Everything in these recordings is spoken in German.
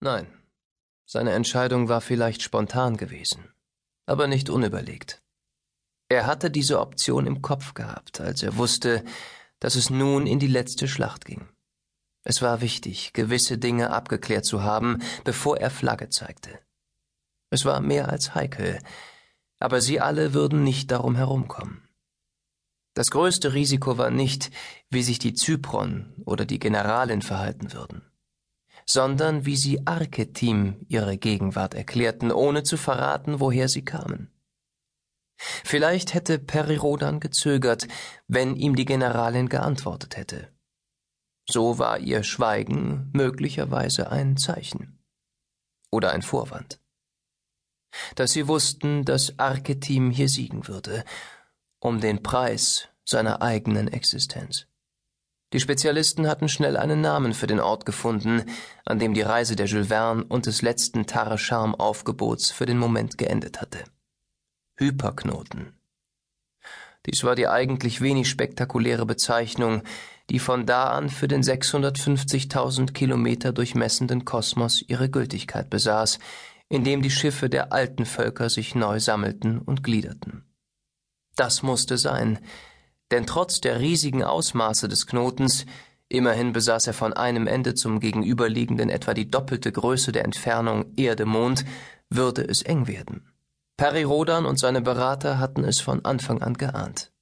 Nein, seine Entscheidung war vielleicht spontan gewesen, aber nicht unüberlegt. Er hatte diese Option im Kopf gehabt, als er wusste, dass es nun in die letzte Schlacht ging. Es war wichtig, gewisse Dinge abgeklärt zu haben, bevor er Flagge zeigte. Es war mehr als heikel, aber sie alle würden nicht darum herumkommen. Das größte Risiko war nicht, wie sich die Zypron oder die Generalin verhalten würden, sondern wie sie Arketim ihre Gegenwart erklärten, ohne zu verraten, woher sie kamen. Vielleicht hätte Perirodan gezögert, wenn ihm die Generalin geantwortet hätte. So war ihr Schweigen möglicherweise ein Zeichen oder ein Vorwand. Dass sie wussten, dass Arketim hier siegen würde um den Preis seiner eigenen Existenz. Die Spezialisten hatten schnell einen Namen für den Ort gefunden, an dem die Reise der Jules Verne und des letzten Tare-Charme-Aufgebots für den Moment geendet hatte. Hyperknoten. Dies war die eigentlich wenig spektakuläre Bezeichnung, die von da an für den 650.000 Kilometer durchmessenden Kosmos ihre Gültigkeit besaß, in dem die Schiffe der alten Völker sich neu sammelten und gliederten. Das musste sein, denn trotz der riesigen Ausmaße des Knotens, immerhin besaß er von einem Ende zum gegenüberliegenden etwa die doppelte Größe der Entfernung Erde-Mond, würde es eng werden. Perirodan und seine Berater hatten es von Anfang an geahnt.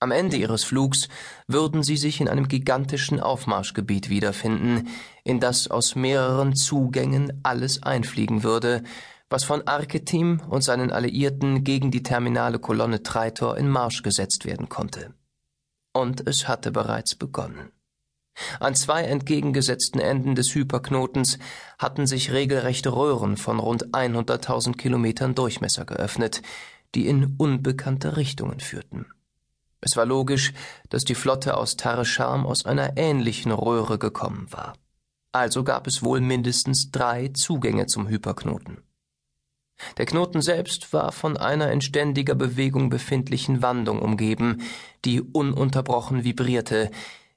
Am Ende ihres Flugs würden sie sich in einem gigantischen Aufmarschgebiet wiederfinden, in das aus mehreren Zugängen alles einfliegen würde, was von Arketim und seinen Alliierten gegen die terminale Kolonne Traitor in Marsch gesetzt werden konnte. Und es hatte bereits begonnen. An zwei entgegengesetzten Enden des Hyperknotens hatten sich regelrechte Röhren von rund 100.000 Kilometern Durchmesser geöffnet, die in unbekannte Richtungen führten. Es war logisch, dass die Flotte aus Taresham aus einer ähnlichen Röhre gekommen war. Also gab es wohl mindestens drei Zugänge zum Hyperknoten. Der Knoten selbst war von einer in ständiger Bewegung befindlichen Wandung umgeben, die ununterbrochen vibrierte,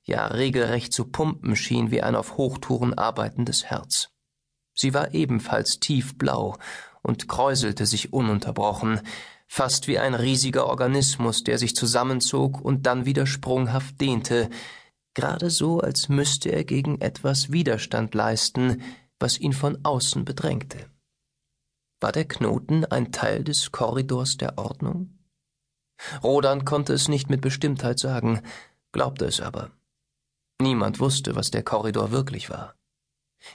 ja regelrecht zu pumpen schien wie ein auf Hochtouren arbeitendes Herz. Sie war ebenfalls tiefblau und kräuselte sich ununterbrochen, fast wie ein riesiger Organismus, der sich zusammenzog und dann wieder sprunghaft dehnte, gerade so, als müsste er gegen etwas Widerstand leisten, was ihn von außen bedrängte. War der Knoten ein Teil des Korridors der Ordnung? Rodan konnte es nicht mit Bestimmtheit sagen, glaubte es aber. Niemand wusste, was der Korridor wirklich war.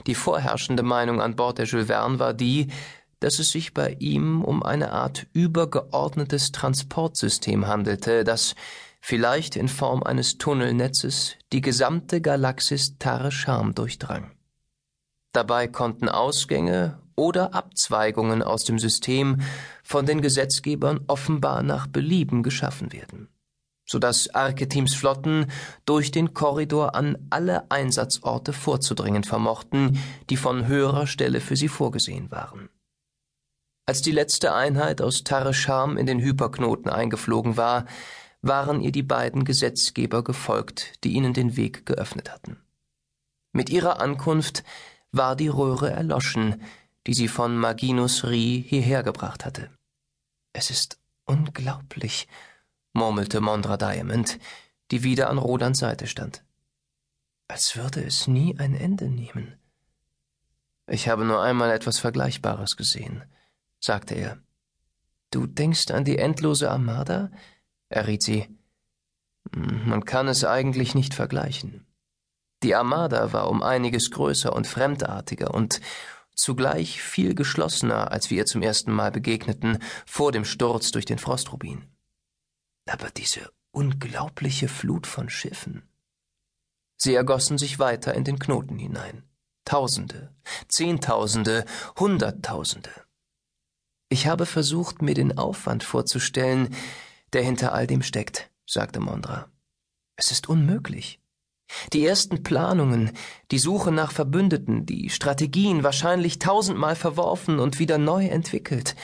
Die vorherrschende Meinung an Bord der Jules Verne war die, dass es sich bei ihm um eine Art übergeordnetes Transportsystem handelte, das vielleicht in Form eines Tunnelnetzes die gesamte Galaxis Tare Charm durchdrang. Dabei konnten Ausgänge oder Abzweigungen aus dem System von den Gesetzgebern offenbar nach Belieben geschaffen werden, so dass Archeteams Flotten durch den Korridor an alle Einsatzorte vorzudringen vermochten, die von höherer Stelle für sie vorgesehen waren. Als die letzte Einheit aus Taresham in den Hyperknoten eingeflogen war, waren ihr die beiden Gesetzgeber gefolgt, die ihnen den Weg geöffnet hatten. Mit ihrer Ankunft war die Röhre erloschen, die sie von Maginus Ri hierher gebracht hatte. Es ist unglaublich, murmelte Mondra Diamond, die wieder an Rodans Seite stand. Als würde es nie ein Ende nehmen. Ich habe nur einmal etwas Vergleichbares gesehen, sagte er. Du denkst an die endlose Armada? erriet sie. Man kann es eigentlich nicht vergleichen. Die Armada war um einiges größer und fremdartiger und zugleich viel geschlossener, als wir ihr zum ersten Mal begegneten, vor dem Sturz durch den Frostrubin. Aber diese unglaubliche Flut von Schiffen. Sie ergossen sich weiter in den Knoten hinein. Tausende, Zehntausende, Hunderttausende. Ich habe versucht, mir den Aufwand vorzustellen, der hinter all dem steckt, sagte Mondra. Es ist unmöglich. Die ersten Planungen, die Suche nach Verbündeten, die Strategien wahrscheinlich tausendmal verworfen und wieder neu entwickelt.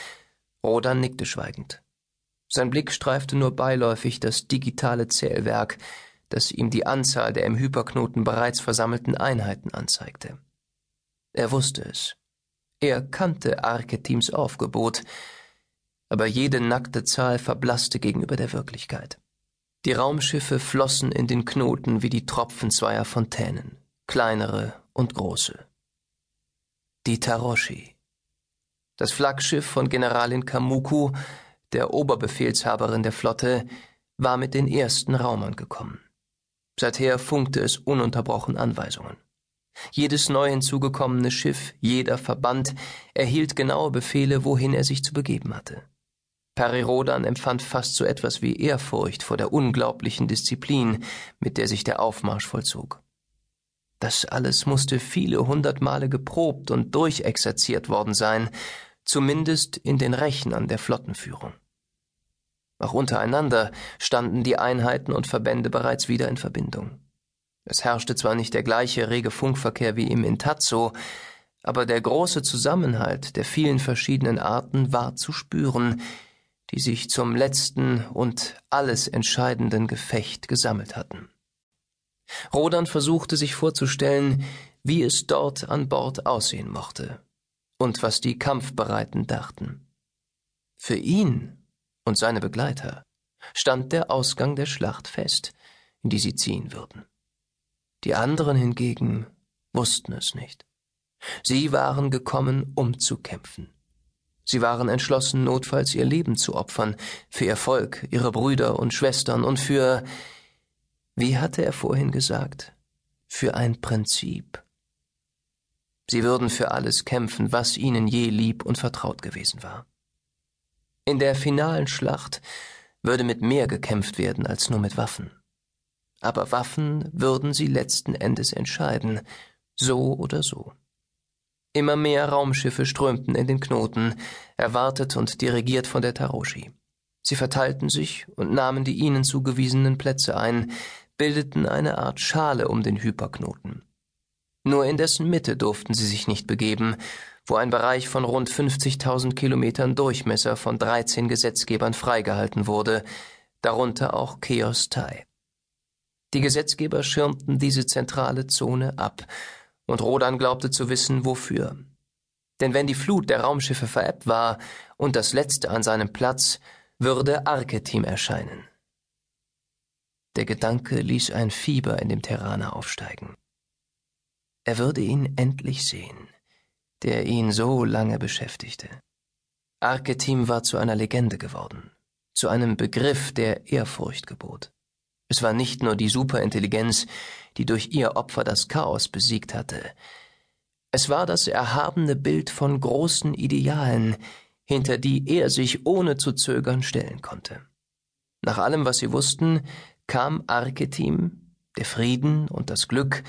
Rodan nickte schweigend. Sein Blick streifte nur beiläufig das digitale Zählwerk, das ihm die Anzahl der im Hyperknoten bereits versammelten Einheiten anzeigte. Er wusste es. Er kannte Archetyms Aufgebot, aber jede nackte Zahl verblasste gegenüber der Wirklichkeit. Die Raumschiffe flossen in den Knoten wie die Tropfen zweier Fontänen, kleinere und große. Die Taroshi. Das Flaggschiff von Generalin Kamuku, der Oberbefehlshaberin der Flotte, war mit den ersten Raumern gekommen. Seither funkte es ununterbrochen Anweisungen. Jedes neu hinzugekommene Schiff, jeder Verband erhielt genaue Befehle, wohin er sich zu begeben hatte. Rodan empfand fast so etwas wie Ehrfurcht vor der unglaublichen Disziplin, mit der sich der Aufmarsch vollzog. Das alles musste viele hundert Male geprobt und durchexerziert worden sein, zumindest in den Rechnern der Flottenführung. Auch untereinander standen die Einheiten und Verbände bereits wieder in Verbindung. Es herrschte zwar nicht der gleiche rege Funkverkehr wie im Intazzo, aber der große Zusammenhalt der vielen verschiedenen Arten war zu spüren, die sich zum letzten und alles entscheidenden Gefecht gesammelt hatten. Rodan versuchte sich vorzustellen, wie es dort an Bord aussehen mochte und was die Kampfbereiten dachten. Für ihn und seine Begleiter stand der Ausgang der Schlacht fest, in die sie ziehen würden. Die anderen hingegen wussten es nicht. Sie waren gekommen, um zu kämpfen. Sie waren entschlossen, notfalls ihr Leben zu opfern, für ihr Volk, ihre Brüder und Schwestern und für, wie hatte er vorhin gesagt, für ein Prinzip. Sie würden für alles kämpfen, was ihnen je lieb und vertraut gewesen war. In der finalen Schlacht würde mit mehr gekämpft werden als nur mit Waffen. Aber Waffen würden sie letzten Endes entscheiden, so oder so. Immer mehr Raumschiffe strömten in den Knoten, erwartet und dirigiert von der Taroshi. Sie verteilten sich und nahmen die ihnen zugewiesenen Plätze ein, bildeten eine Art Schale um den Hyperknoten. Nur in dessen Mitte durften sie sich nicht begeben, wo ein Bereich von rund 50.000 Kilometern Durchmesser von 13 Gesetzgebern freigehalten wurde, darunter auch Chaos Tai. Die Gesetzgeber schirmten diese zentrale Zone ab und Rodan glaubte zu wissen, wofür. Denn wenn die Flut der Raumschiffe verebbt war und das letzte an seinem Platz, würde Archetim erscheinen. Der Gedanke ließ ein Fieber in dem Terraner aufsteigen. Er würde ihn endlich sehen, der ihn so lange beschäftigte. Archetim war zu einer Legende geworden, zu einem Begriff, der Ehrfurcht gebot. Es war nicht nur die Superintelligenz, die durch ihr Opfer das Chaos besiegt hatte. Es war das erhabene Bild von großen Idealen, hinter die er sich ohne zu zögern stellen konnte. Nach allem, was sie wussten, kam Archetim, der Frieden und das Glück,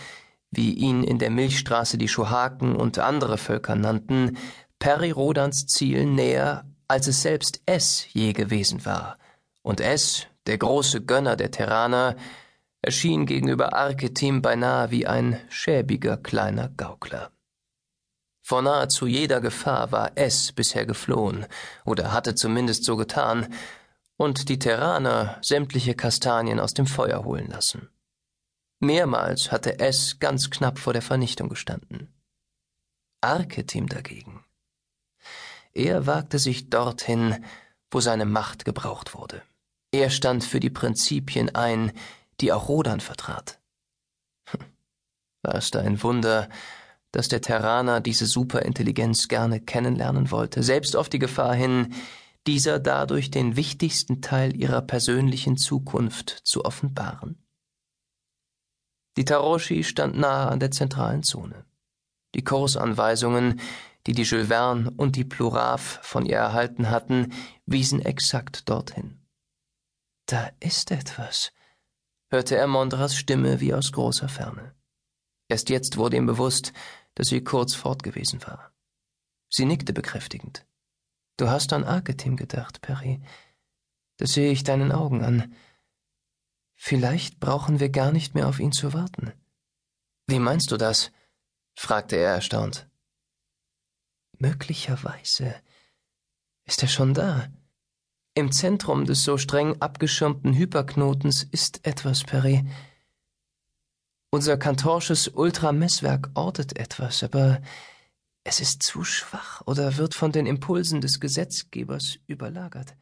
wie ihn in der Milchstraße die Schuhaken und andere Völker nannten, Perirodans Ziel näher, als es selbst es je gewesen war, und es, der große Gönner der Terraner, erschien gegenüber Archetim beinahe wie ein schäbiger kleiner Gaukler. Vor nahezu jeder Gefahr war es bisher geflohen oder hatte zumindest so getan und die Terraner sämtliche Kastanien aus dem Feuer holen lassen. Mehrmals hatte es ganz knapp vor der Vernichtung gestanden. Archetim dagegen. Er wagte sich dorthin, wo seine Macht gebraucht wurde. Er stand für die Prinzipien ein, die auch Rodan vertrat. War es da ein Wunder, dass der Terraner diese Superintelligenz gerne kennenlernen wollte, selbst auf die Gefahr hin, dieser dadurch den wichtigsten Teil ihrer persönlichen Zukunft zu offenbaren? Die Taroshi stand nahe an der zentralen Zone. Die Kursanweisungen, die die Jules Verne und die Pluraf von ihr erhalten hatten, wiesen exakt dorthin. Da ist etwas, hörte er Mondras Stimme wie aus großer Ferne. Erst jetzt wurde ihm bewusst, dass sie kurz fort gewesen war. Sie nickte bekräftigend. Du hast an Archetim gedacht, Perry. Das sehe ich deinen Augen an. Vielleicht brauchen wir gar nicht mehr auf ihn zu warten. Wie meinst du das? fragte er erstaunt. Möglicherweise ist er schon da. Im Zentrum des so streng abgeschirmten Hyperknotens ist etwas, Perry. Unser kantorsches Ultramesswerk ortet etwas, aber es ist zu schwach oder wird von den Impulsen des Gesetzgebers überlagert.